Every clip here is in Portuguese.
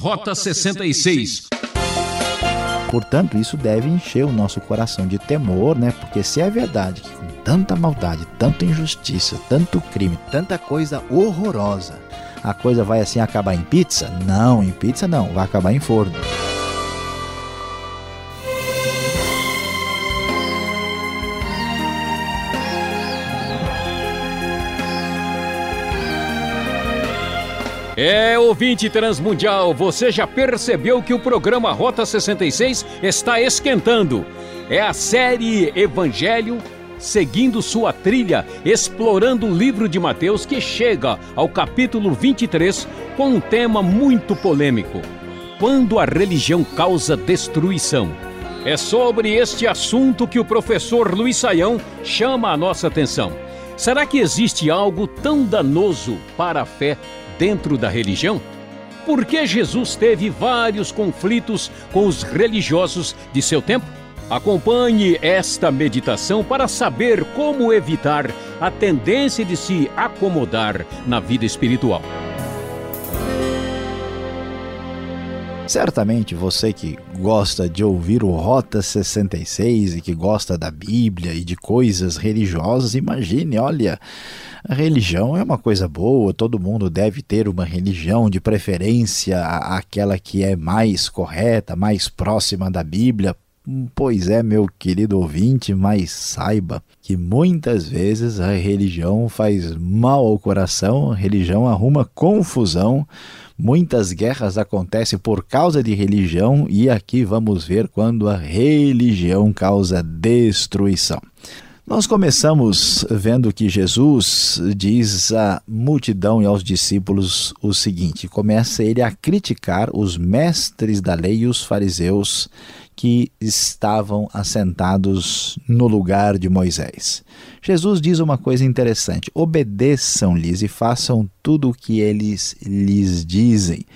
Rota 66. Portanto, isso deve encher o nosso coração de temor, né? Porque se é verdade que com tanta maldade, tanta injustiça, tanto crime, tanta coisa horrorosa, a coisa vai assim acabar em pizza? Não, em pizza não, vai acabar em forno. É, ouvinte transmundial, você já percebeu que o programa Rota 66 está esquentando. É a série Evangelho seguindo sua trilha, explorando o livro de Mateus que chega ao capítulo 23 com um tema muito polêmico: Quando a religião causa destruição. É sobre este assunto que o professor Luiz Saião chama a nossa atenção. Será que existe algo tão danoso para a fé dentro da religião? Por que Jesus teve vários conflitos com os religiosos de seu tempo? Acompanhe esta meditação para saber como evitar a tendência de se acomodar na vida espiritual. Certamente você que gosta de ouvir o Rota 66 e que gosta da Bíblia e de coisas religiosas, imagine, olha, a religião é uma coisa boa, todo mundo deve ter uma religião, de preferência aquela que é mais correta, mais próxima da Bíblia. Pois é, meu querido ouvinte, mas saiba que muitas vezes a religião faz mal ao coração, a religião arruma confusão Muitas guerras acontecem por causa de religião e aqui vamos ver quando a religião causa destruição. Nós começamos vendo que Jesus diz à multidão e aos discípulos o seguinte: começa ele a criticar os mestres da lei e os fariseus que estavam assentados no lugar de Moisés. Jesus diz uma coisa interessante: obedeçam-lhes e façam tudo o que eles lhes dizem.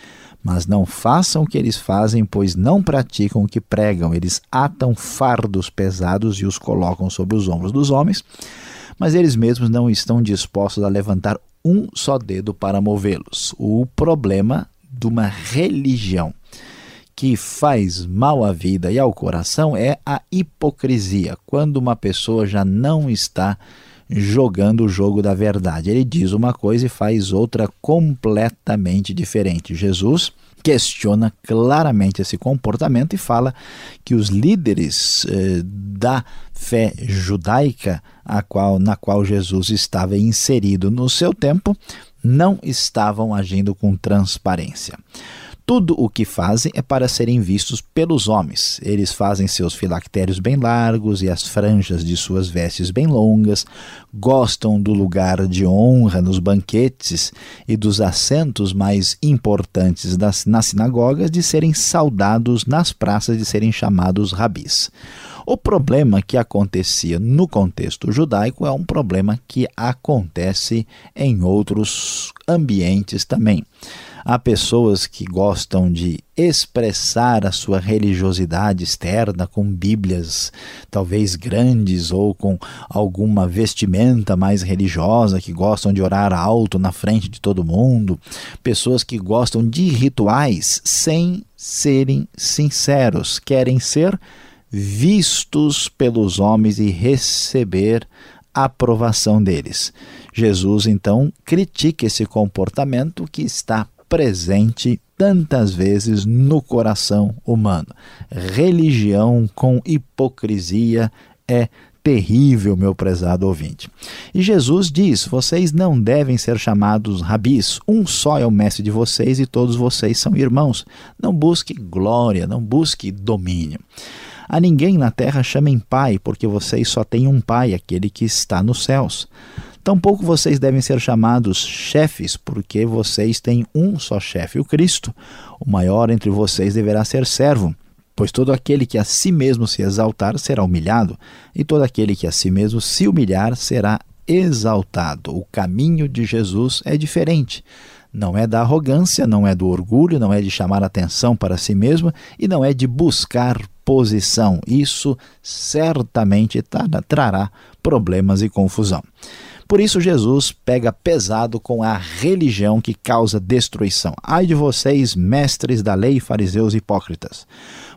Mas não façam o que eles fazem, pois não praticam o que pregam. Eles atam fardos pesados e os colocam sobre os ombros dos homens, mas eles mesmos não estão dispostos a levantar um só dedo para movê-los. O problema de uma religião que faz mal à vida e ao coração é a hipocrisia, quando uma pessoa já não está jogando o jogo da verdade. Ele diz uma coisa e faz outra completamente diferente. Jesus questiona claramente esse comportamento e fala que os líderes eh, da fé judaica a qual, na qual Jesus estava inserido no seu tempo não estavam agindo com transparência. Tudo o que fazem é para serem vistos pelos homens. Eles fazem seus filactérios bem largos e as franjas de suas vestes bem longas, gostam do lugar de honra nos banquetes e dos assentos mais importantes das, nas sinagogas, de serem saudados nas praças, de serem chamados rabis. O problema que acontecia no contexto judaico é um problema que acontece em outros ambientes também. Há pessoas que gostam de expressar a sua religiosidade externa com bíblias talvez grandes ou com alguma vestimenta mais religiosa, que gostam de orar alto na frente de todo mundo, pessoas que gostam de rituais sem serem sinceros, querem ser vistos pelos homens e receber a aprovação deles. Jesus então critica esse comportamento que está presente tantas vezes no coração humano. Religião com hipocrisia é terrível, meu prezado ouvinte. E Jesus diz: vocês não devem ser chamados rabis, um só é o mestre de vocês e todos vocês são irmãos. Não busque glória, não busque domínio. A ninguém na terra chamem pai, porque vocês só têm um pai, aquele que está nos céus. Tampouco vocês devem ser chamados chefes, porque vocês têm um só chefe, o Cristo. O maior entre vocês deverá ser servo. Pois todo aquele que a si mesmo se exaltar será humilhado, e todo aquele que a si mesmo se humilhar será exaltado. O caminho de Jesus é diferente. Não é da arrogância, não é do orgulho, não é de chamar atenção para si mesmo e não é de buscar posição. Isso certamente trará problemas e confusão. Por isso, Jesus pega pesado com a religião que causa destruição. Ai de vocês, mestres da lei, fariseus hipócritas!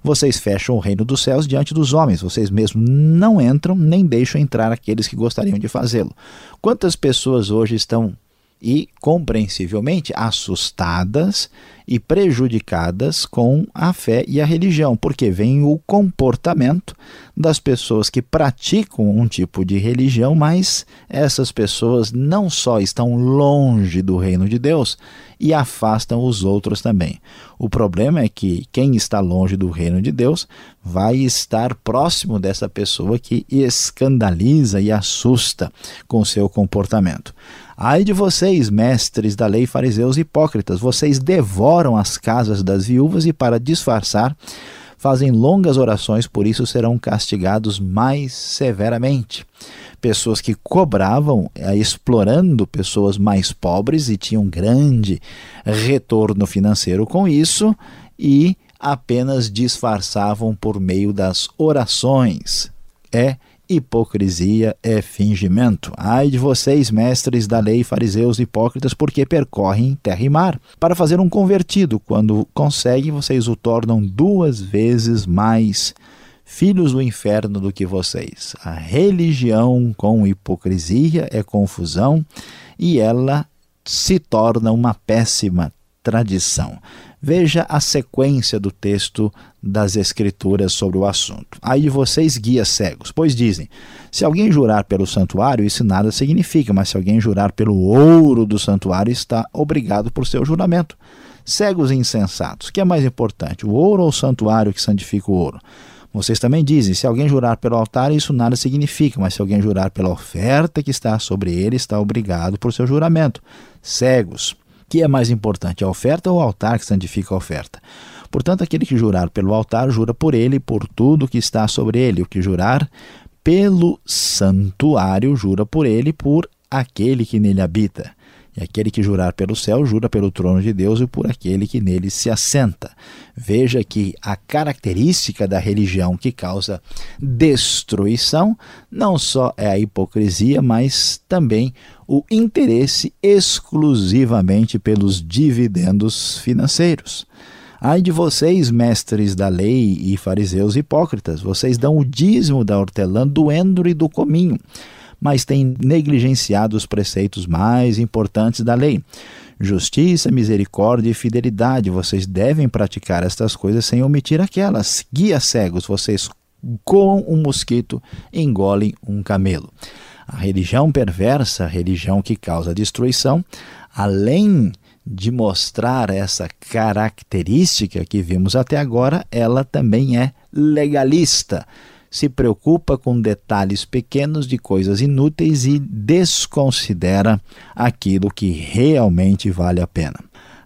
Vocês fecham o reino dos céus diante dos homens, vocês mesmos não entram nem deixam entrar aqueles que gostariam de fazê-lo. Quantas pessoas hoje estão e, compreensivelmente, assustadas e prejudicadas com a fé e a religião, porque vem o comportamento das pessoas que praticam um tipo de religião, mas essas pessoas não só estão longe do reino de Deus e afastam os outros também. O problema é que quem está longe do reino de Deus vai estar próximo dessa pessoa que escandaliza e assusta com seu comportamento. Ai de vocês, mestres da lei, fariseus hipócritas, vocês devoram as casas das viúvas e, para disfarçar, fazem longas orações, por isso serão castigados mais severamente. Pessoas que cobravam, eh, explorando pessoas mais pobres e tinham grande retorno financeiro com isso, e apenas disfarçavam por meio das orações. É hipocrisia é fingimento. Ai de vocês, mestres da lei, fariseus hipócritas, porque percorrem terra e mar. Para fazer um convertido, quando conseguem, vocês o tornam duas vezes mais filhos do inferno do que vocês. A religião com hipocrisia é confusão e ela se torna uma péssima tradição. Veja a sequência do texto das Escrituras sobre o assunto. Aí vocês, guias cegos, pois dizem: se alguém jurar pelo santuário, isso nada significa, mas se alguém jurar pelo ouro do santuário, está obrigado por seu juramento. Cegos e insensatos, que é mais importante, o ouro ou o santuário que santifica o ouro? Vocês também dizem: se alguém jurar pelo altar, isso nada significa, mas se alguém jurar pela oferta que está sobre ele, está obrigado por seu juramento. Cegos que é mais importante, a oferta ou o altar que santifica a oferta? Portanto, aquele que jurar pelo altar, jura por ele e por tudo que está sobre ele. O que jurar pelo santuário, jura por ele e por aquele que nele habita. E aquele que jurar pelo céu, jura pelo trono de Deus e por aquele que nele se assenta. Veja que a característica da religião que causa destruição não só é a hipocrisia, mas também o interesse exclusivamente pelos dividendos financeiros. Ai de vocês, mestres da lei e fariseus hipócritas, vocês dão o dízimo da hortelã, do endro e do cominho mas tem negligenciado os preceitos mais importantes da lei. Justiça, misericórdia e fidelidade. Vocês devem praticar estas coisas sem omitir aquelas. Guia cegos, vocês com um mosquito engolem um camelo. A religião perversa, a religião que causa destruição, além de mostrar essa característica que vimos até agora, ela também é legalista se preocupa com detalhes pequenos de coisas inúteis e desconsidera aquilo que realmente vale a pena.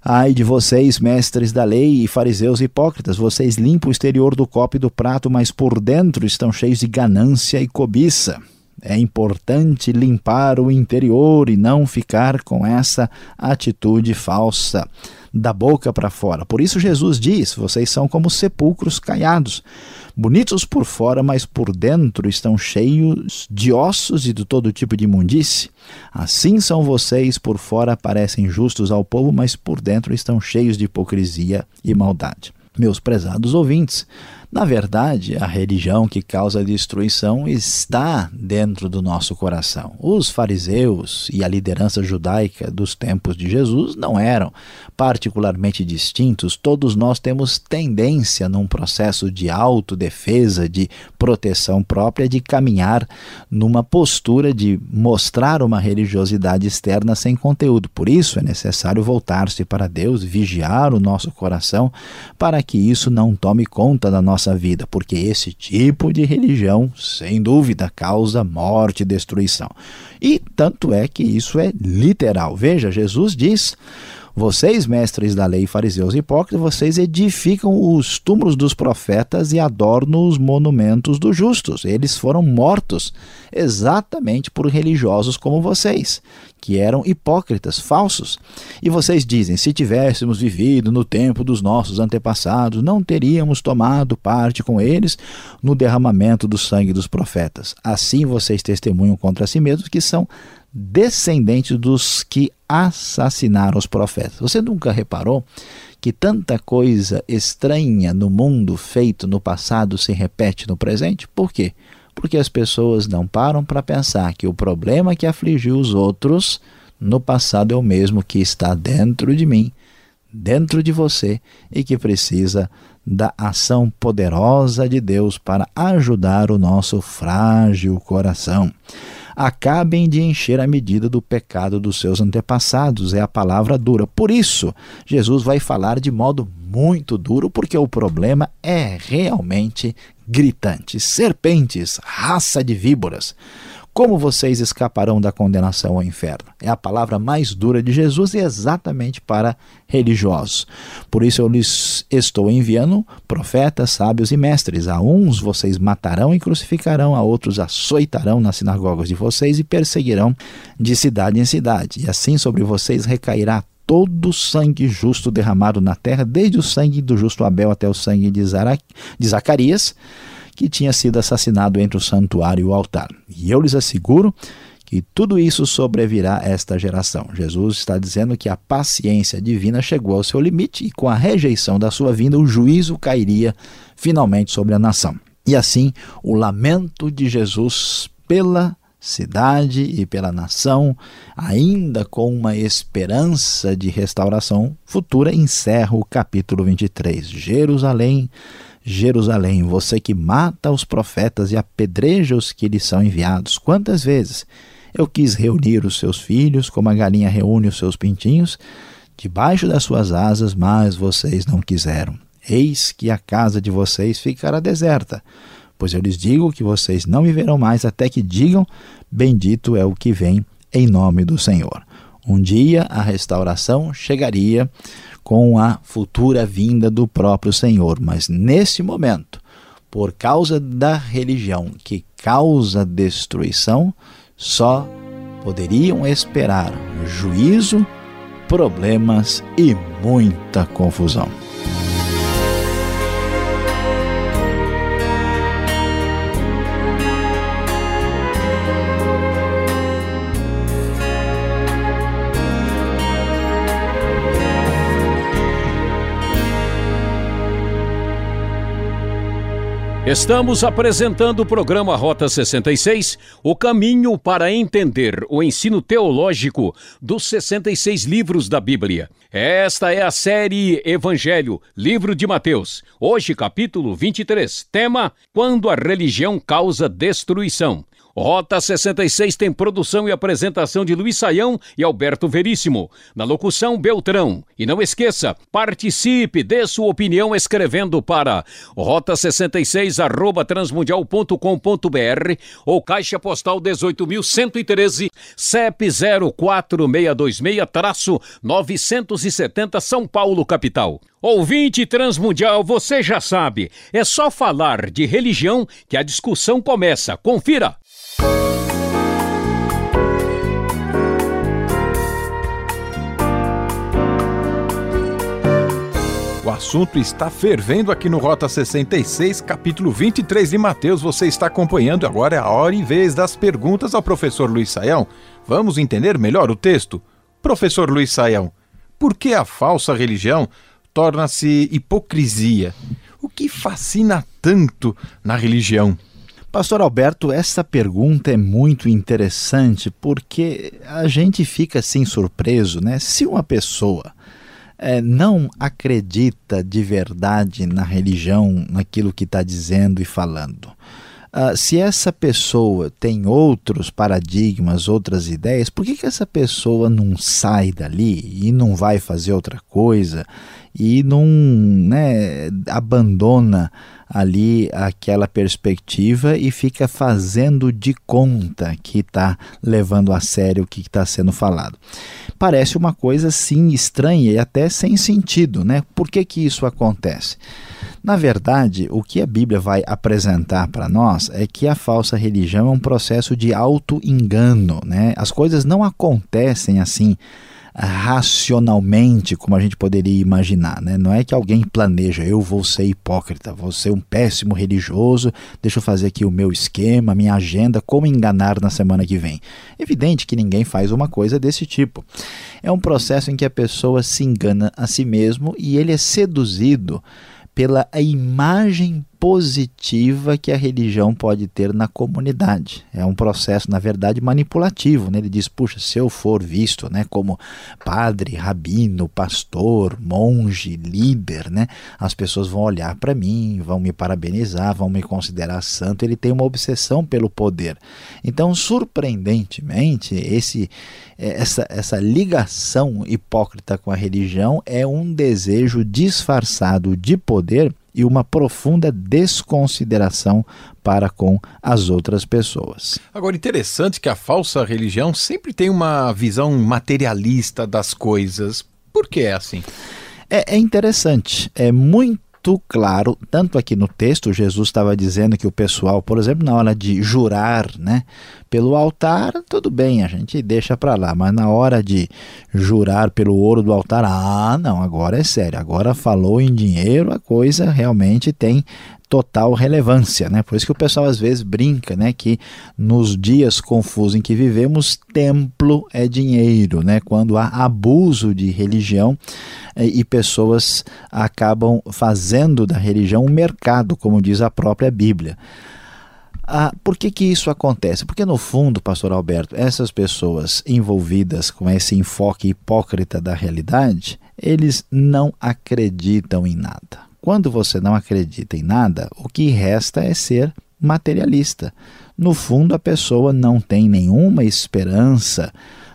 Ai de vocês, mestres da lei e fariseus hipócritas, vocês limpam o exterior do copo e do prato, mas por dentro estão cheios de ganância e cobiça. É importante limpar o interior e não ficar com essa atitude falsa da boca para fora. Por isso Jesus diz: vocês são como sepulcros caiados, bonitos por fora, mas por dentro estão cheios de ossos e de todo tipo de imundície. Assim são vocês, por fora parecem justos ao povo, mas por dentro estão cheios de hipocrisia e maldade. Meus prezados ouvintes, na verdade, a religião que causa destruição está dentro do nosso coração. Os fariseus e a liderança judaica dos tempos de Jesus não eram particularmente distintos. Todos nós temos tendência, num processo de autodefesa, de proteção própria, de caminhar numa postura de mostrar uma religiosidade externa sem conteúdo. Por isso é necessário voltar-se para Deus, vigiar o nosso coração, para que isso não tome conta da nossa nossa vida, porque esse tipo de religião, sem dúvida, causa morte e destruição. E tanto é que isso é literal. Veja, Jesus diz: vocês, mestres da lei, fariseus e hipócritas, vocês edificam os túmulos dos profetas e adornam os monumentos dos justos. Eles foram mortos exatamente por religiosos como vocês, que eram hipócritas, falsos. E vocês dizem: se tivéssemos vivido no tempo dos nossos antepassados, não teríamos tomado parte com eles no derramamento do sangue dos profetas. Assim vocês testemunham contra si mesmos que são descendentes dos que assassinaram os profetas. Você nunca reparou que tanta coisa estranha no mundo feito no passado se repete no presente? Por quê? Porque as pessoas não param para pensar que o problema que afligiu os outros no passado é o mesmo que está dentro de mim, dentro de você e que precisa da ação poderosa de Deus para ajudar o nosso frágil coração. Acabem de encher a medida do pecado dos seus antepassados, é a palavra dura. Por isso, Jesus vai falar de modo muito duro, porque o problema é realmente gritante. Serpentes, raça de víboras. Como vocês escaparão da condenação ao inferno? É a palavra mais dura de Jesus e exatamente para religiosos. Por isso eu lhes estou enviando profetas, sábios e mestres. A uns vocês matarão e crucificarão, a outros açoitarão nas sinagogas de vocês e perseguirão de cidade em cidade. E assim sobre vocês recairá todo o sangue justo derramado na terra, desde o sangue do justo Abel até o sangue de, de Zacarias que tinha sido assassinado entre o santuário e o altar. E eu lhes asseguro que tudo isso sobrevirá a esta geração. Jesus está dizendo que a paciência divina chegou ao seu limite e com a rejeição da sua vinda o juízo cairia finalmente sobre a nação. E assim, o lamento de Jesus pela cidade e pela nação, ainda com uma esperança de restauração futura, encerra o capítulo 23. Jerusalém Jerusalém, você que mata os profetas e apedreja os que lhes são enviados. Quantas vezes eu quis reunir os seus filhos, como a galinha reúne os seus pintinhos, debaixo das suas asas, mas vocês não quiseram. Eis que a casa de vocês ficará deserta, pois eu lhes digo que vocês não viverão mais até que digam: Bendito é o que vem em nome do Senhor. Um dia a restauração chegaria com a futura vinda do próprio Senhor. Mas nesse momento, por causa da religião que causa destruição, só poderiam esperar juízo, problemas e muita confusão. Estamos apresentando o programa Rota 66, o caminho para entender o ensino teológico dos 66 livros da Bíblia. Esta é a série Evangelho, livro de Mateus. Hoje, capítulo 23. Tema: Quando a religião causa destruição. Rota 66 tem produção e apresentação de Luiz Saião e Alberto Veríssimo. Na locução, Beltrão. E não esqueça, participe, dê sua opinião escrevendo para rota66 arroba transmundial.com.br ou caixa postal 18.113 CEP 04626-970 São Paulo, capital. Ouvinte Transmundial, você já sabe, é só falar de religião que a discussão começa. Confira! O assunto está fervendo aqui no Rota 66, capítulo 23 de Mateus. Você está acompanhando agora é a hora e vez das perguntas ao professor Luiz Saião. Vamos entender melhor o texto? Professor Luiz Saião, por que a falsa religião torna-se hipocrisia? O que fascina tanto na religião? Pastor Alberto, essa pergunta é muito interessante porque a gente fica assim surpreso, né? Se uma pessoa é, não acredita de verdade na religião, naquilo que está dizendo e falando, uh, se essa pessoa tem outros paradigmas, outras ideias, por que, que essa pessoa não sai dali e não vai fazer outra coisa e não né, abandona ali aquela perspectiva e fica fazendo de conta que está levando a sério o que está sendo falado. Parece uma coisa sim estranha e até sem sentido, né? Por que, que isso acontece? Na verdade, o que a Bíblia vai apresentar para nós é que a falsa religião é um processo de auto-engano, né? As coisas não acontecem assim racionalmente como a gente poderia imaginar. Né? Não é que alguém planeja, eu vou ser hipócrita, vou ser um péssimo religioso, deixa eu fazer aqui o meu esquema, minha agenda, como enganar na semana que vem. Evidente que ninguém faz uma coisa desse tipo. É um processo em que a pessoa se engana a si mesmo e ele é seduzido pela imagem positiva que a religião pode ter na comunidade. É um processo, na verdade, manipulativo. Né? Ele diz: puxa, se eu for visto né, como padre, rabino, pastor, monge, líder, né, as pessoas vão olhar para mim, vão me parabenizar, vão me considerar santo. Ele tem uma obsessão pelo poder. Então, surpreendentemente, esse, é, essa, essa ligação hipócrita com a religião é um desejo disfarçado de poder e uma profunda desconsideração para com as outras pessoas. Agora, interessante que a falsa religião sempre tem uma visão materialista das coisas. Por que é assim? É, é interessante. É muito muito claro, tanto aqui no texto, Jesus estava dizendo que o pessoal, por exemplo, na hora de jurar né, pelo altar, tudo bem, a gente deixa para lá, mas na hora de jurar pelo ouro do altar, ah, não, agora é sério, agora falou em dinheiro, a coisa realmente tem total relevância, né? Por isso que o pessoal às vezes brinca, né, que nos dias confusos em que vivemos, templo é dinheiro, né? Quando há abuso de religião eh, e pessoas acabam fazendo da religião um mercado, como diz a própria Bíblia. Ah, por que, que isso acontece? Porque, no fundo, Pastor Alberto, essas pessoas envolvidas com esse enfoque hipócrita da realidade, eles não acreditam em nada. Quando você não acredita em nada, o que resta é ser materialista. No fundo, a pessoa não tem nenhuma esperança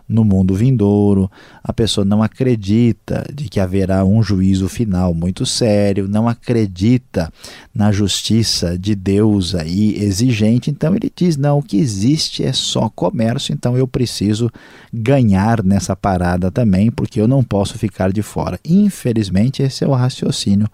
no mundo vindouro, a pessoa não acredita de que haverá um juízo final muito sério, não acredita na justiça de Deus aí exigente, então ele diz: não, o que existe é só comércio, então eu preciso ganhar nessa parada também, porque eu não posso ficar de fora. Infelizmente, esse é o raciocínio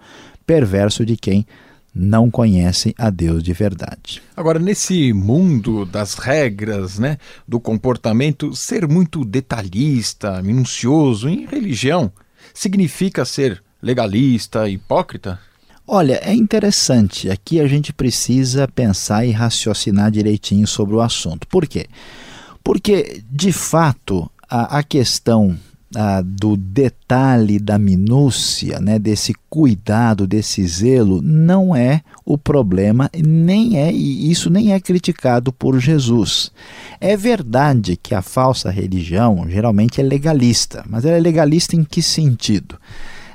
perverso de quem não conhece a Deus de verdade. Agora, nesse mundo das regras, né, do comportamento, ser muito detalhista, minucioso em religião, significa ser legalista, hipócrita? Olha, é interessante. Aqui a gente precisa pensar e raciocinar direitinho sobre o assunto. Por quê? Porque, de fato, a, a questão ah, do detalhe, da minúcia, né, desse cuidado, desse zelo, não é o problema, nem é e isso nem é criticado por Jesus. É verdade que a falsa religião geralmente é legalista, mas ela é legalista em que sentido?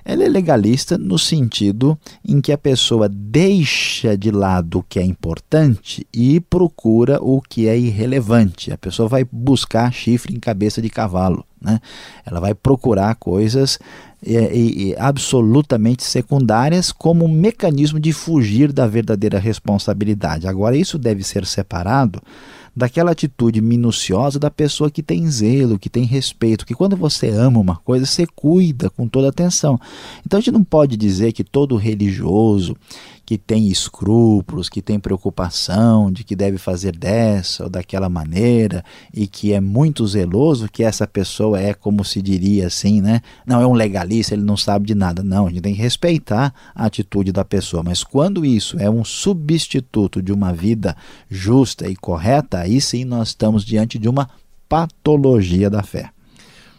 Ela é legalista no sentido em que a pessoa deixa de lado o que é importante e procura o que é irrelevante. A pessoa vai buscar chifre em cabeça de cavalo. Né? Ela vai procurar coisas e, e, absolutamente secundárias como um mecanismo de fugir da verdadeira responsabilidade. Agora, isso deve ser separado daquela atitude minuciosa da pessoa que tem zelo, que tem respeito, que quando você ama uma coisa, você cuida com toda atenção. Então a gente não pode dizer que todo religioso que tem escrúpulos, que tem preocupação de que deve fazer dessa ou daquela maneira e que é muito zeloso, que essa pessoa é como se diria assim, né? Não, é um legalista, ele não sabe de nada. Não, a gente tem que respeitar a atitude da pessoa, mas quando isso é um substituto de uma vida justa e correta, aí sim nós estamos diante de uma patologia da fé.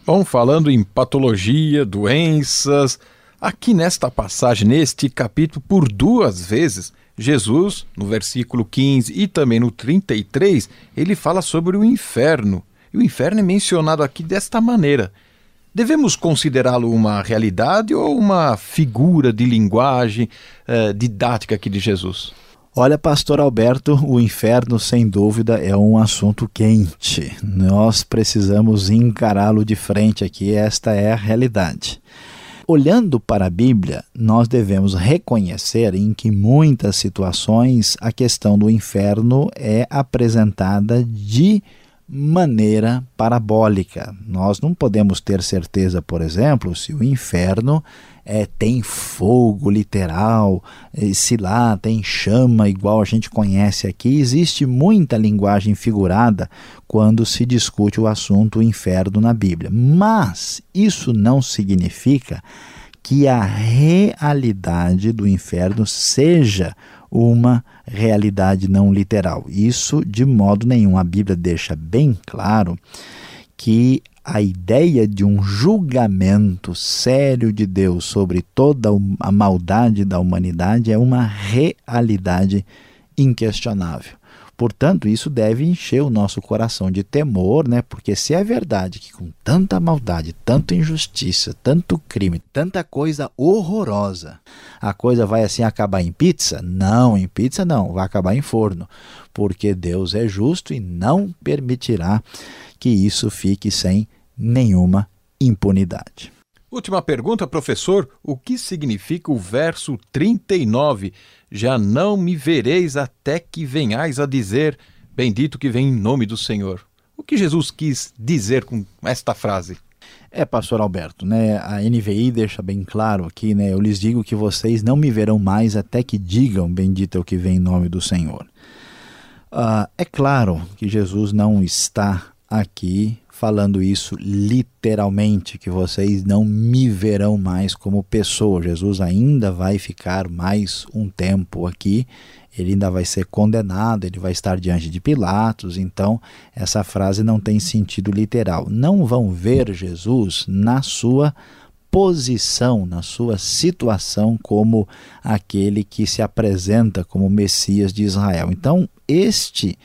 Bom, falando em patologia, doenças, Aqui nesta passagem, neste capítulo, por duas vezes, Jesus, no versículo 15 e também no 33, ele fala sobre o inferno. E o inferno é mencionado aqui desta maneira. Devemos considerá-lo uma realidade ou uma figura de linguagem eh, didática aqui de Jesus? Olha, pastor Alberto, o inferno sem dúvida é um assunto quente. Nós precisamos encará-lo de frente aqui, esta é a realidade. Olhando para a Bíblia, nós devemos reconhecer em que muitas situações a questão do inferno é apresentada de maneira parabólica. Nós não podemos ter certeza, por exemplo, se o inferno é, tem fogo literal, se lá tem chama igual a gente conhece aqui. Existe muita linguagem figurada quando se discute o assunto inferno na Bíblia. Mas isso não significa que a realidade do inferno seja uma realidade não literal. Isso de modo nenhum. A Bíblia deixa bem claro que a ideia de um julgamento sério de Deus sobre toda a maldade da humanidade é uma realidade inquestionável. Portanto, isso deve encher o nosso coração de temor, né? Porque se é verdade que com tanta maldade, tanta injustiça, tanto crime, tanta coisa horrorosa, a coisa vai assim acabar em pizza? Não, em pizza não, vai acabar em forno, porque Deus é justo e não permitirá que isso fique sem nenhuma impunidade. Última pergunta, professor: o que significa o verso 39? Já não me vereis até que venhais a dizer: Bendito que vem em nome do Senhor. O que Jesus quis dizer com esta frase? É, pastor Alberto, né? A NVI deixa bem claro aqui, né? Eu lhes digo que vocês não me verão mais até que digam: Bendito é o que vem em nome do Senhor. Uh, é claro que Jesus não está aqui falando isso literalmente, que vocês não me verão mais como pessoa. Jesus ainda vai ficar mais um tempo aqui, ele ainda vai ser condenado, ele vai estar diante de Pilatos, então essa frase não tem sentido literal. Não vão ver Jesus na sua posição, na sua situação como aquele que se apresenta como Messias de Israel. Então, este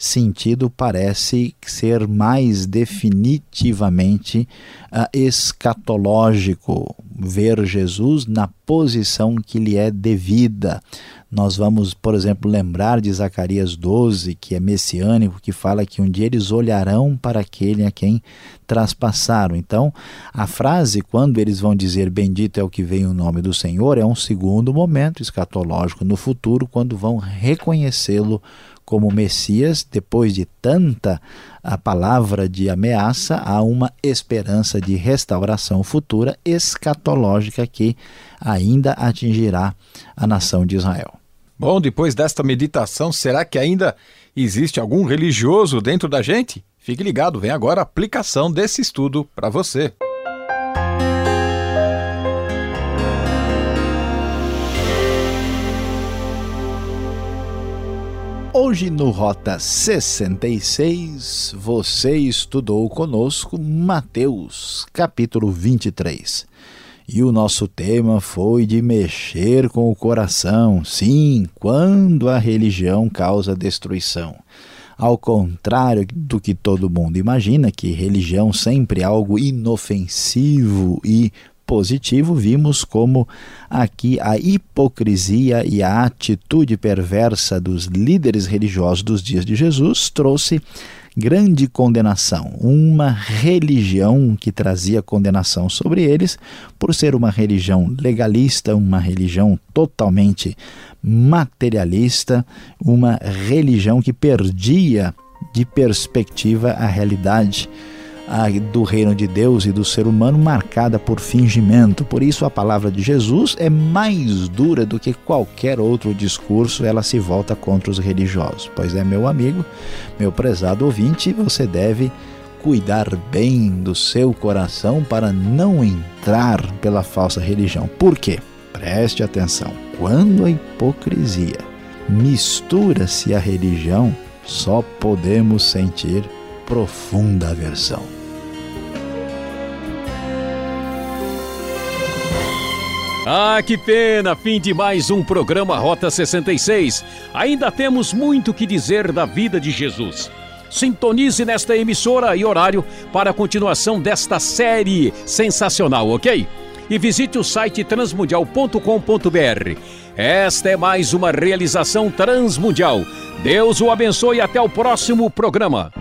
sentido parece ser mais definitivamente uh, escatológico, ver Jesus na posição que lhe é devida. Nós vamos, por exemplo, lembrar de Zacarias 12, que é messiânico, que fala que um dia eles olharão para aquele a quem traspassaram. Então, a frase, quando eles vão dizer bendito é o que vem o nome do Senhor, é um segundo momento escatológico no futuro, quando vão reconhecê-lo como Messias, depois de tanta a palavra de ameaça, há uma esperança de restauração futura escatológica que ainda atingirá a nação de Israel. Bom, depois desta meditação, será que ainda existe algum religioso dentro da gente? Fique ligado, vem agora a aplicação desse estudo para você. Hoje no Rota 66, você estudou conosco Mateus, capítulo 23. E o nosso tema foi de mexer com o coração, sim, quando a religião causa destruição. Ao contrário do que todo mundo imagina, que religião sempre é algo inofensivo e positivo, vimos como aqui a hipocrisia e a atitude perversa dos líderes religiosos dos dias de Jesus trouxe grande condenação, uma religião que trazia condenação sobre eles por ser uma religião legalista, uma religião totalmente materialista, uma religião que perdia de perspectiva a realidade do reino de Deus e do ser humano marcada por fingimento. Por isso, a palavra de Jesus é mais dura do que qualquer outro discurso, ela se volta contra os religiosos. Pois é, meu amigo, meu prezado ouvinte, você deve cuidar bem do seu coração para não entrar pela falsa religião. Por quê? Preste atenção. Quando a hipocrisia mistura-se à religião, só podemos sentir profunda aversão. Ah, que pena! Fim de mais um programa Rota 66. Ainda temos muito que dizer da vida de Jesus. Sintonize nesta emissora e horário para a continuação desta série sensacional, ok? E visite o site transmundial.com.br. Esta é mais uma realização transmundial. Deus o abençoe e até o próximo programa.